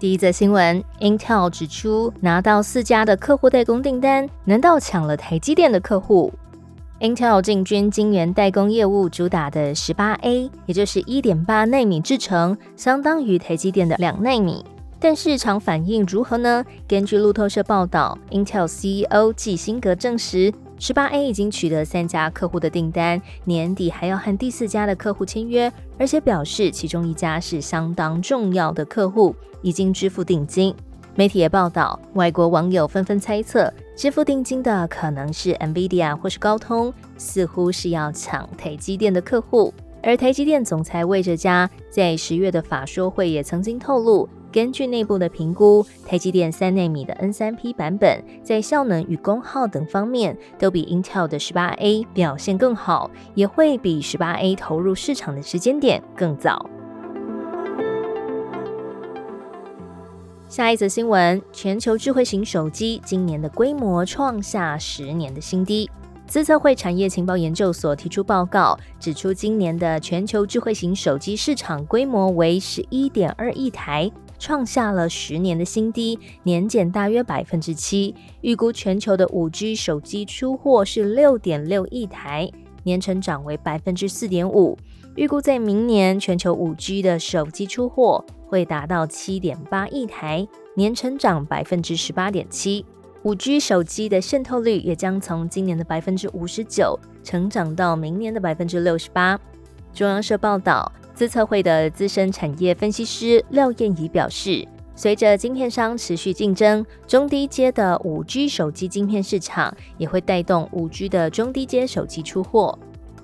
第一则新闻，Intel 指出拿到四家的客户代工订单，难道抢了台积电的客户？Intel 进军晶圆代工业务，主打的十八 A，也就是一点八纳米制程，相当于台积电的两纳米。但市场反应如何呢？根据路透社报道，Intel CEO 季辛格证实。十八 A 已经取得三家客户的订单，年底还要和第四家的客户签约，而且表示其中一家是相当重要的客户，已经支付定金。媒体也报道，外国网友纷纷猜测，支付定金的可能是 NVIDIA 或是高通，似乎是要抢台积电的客户。而台积电总裁魏哲嘉在十月的法说会也曾经透露。根据内部的评估，台积电三纳米的 N 三 P 版本在效能与功耗等方面都比 Intel 的十八 A 表现更好，也会比十八 A 投入市场的时间点更早。下一则新闻：全球智慧型手机今年的规模创下十年的新低。资策会产业情报研究所提出报告，指出今年的全球智慧型手机市场规模为十一点二亿台。创下了十年的新低，年减大约百分之七。预估全球的五 G 手机出货是六点六亿台，年成长为百分之四点五。预估在明年全球五 G 的手机出货会达到七点八亿台，年成长百分之十八点七。五 G 手机的渗透率也将从今年的百分之五十九成长到明年的百分之六十八。中央社报道。资策会的资深产业分析师廖燕怡表示，随着晶片商持续竞争，中低阶的五 G 手机晶片市场也会带动五 G 的中低阶手机出货。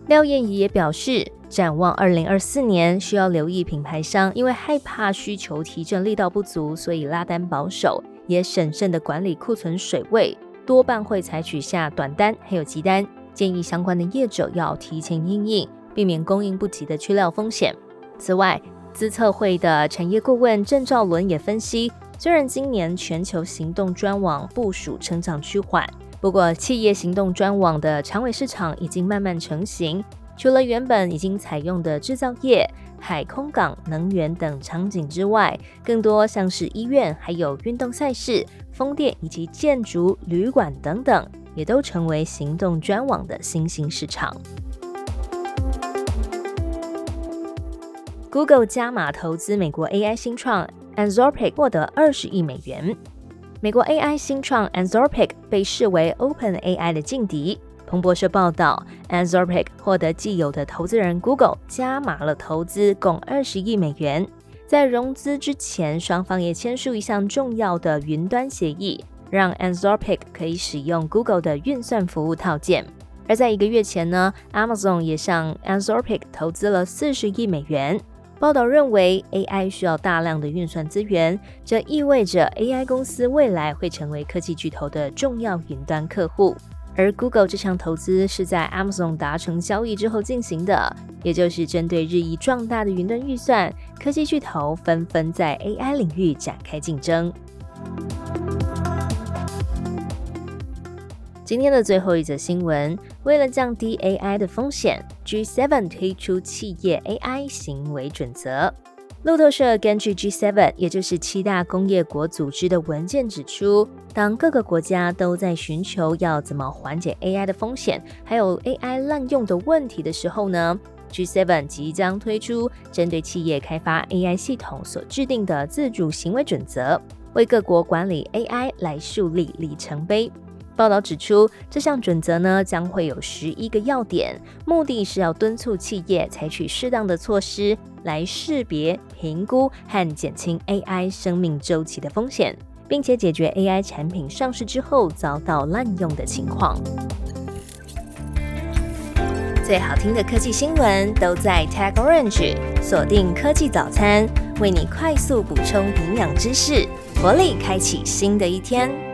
廖燕怡也表示，展望二零二四年，需要留意品牌商因为害怕需求提振力道不足，所以拉单保守，也审慎的管理库存水位，多半会采取下短单还有急单，建议相关的业者要提前应应，避免供应不及的缺料风险。此外，资策会的产业顾问郑兆伦也分析，虽然今年全球行动专网部署成长趋缓，不过企业行动专网的长尾市场已经慢慢成型。除了原本已经采用的制造业、海空港、能源等场景之外，更多像是医院、还有运动赛事、风电以及建筑、旅馆等等，也都成为行动专网的新兴市场。Google 加码投资美国 AI 新创 Anthropic，获得二十亿美元。美国 AI 新创 Anthropic 被视为 OpenAI 的劲敌。彭博社报道，Anthropic 获得既有的投资人 Google 加码了投资，共二十亿美元。在融资之前，双方也签署一项重要的云端协议，让 Anthropic 可以使用 Google 的运算服务套件。而在一个月前呢，Amazon 也向 Anthropic 投资了四十亿美元。报道认为，AI 需要大量的运算资源，这意味着 AI 公司未来会成为科技巨头的重要云端客户。而 Google 这项投资是在 Amazon 达成交易之后进行的，也就是针对日益壮大的云端预算，科技巨头纷纷在 AI 领域展开竞争。今天的最后一则新闻，为了降低 AI 的风险，G7 推出企业 AI 行为准则。路透社根据 G7，也就是七大工业国组织的文件指出，当各个国家都在寻求要怎么缓解 AI 的风险，还有 AI 滥用的问题的时候呢，G7 即将推出针对企业开发 AI 系统所制定的自主行为准则，为各国管理 AI 来树立里程碑。报道指出，这项准则呢将会有十一个要点，目的是要敦促企业采取适当的措施来识别、评估和减轻 AI 生命周期的风险，并且解决 AI 产品上市之后遭到滥用的情况。最好听的科技新闻都在 Tag Orange，锁定科技早餐，为你快速补充营养知识，活力开启新的一天。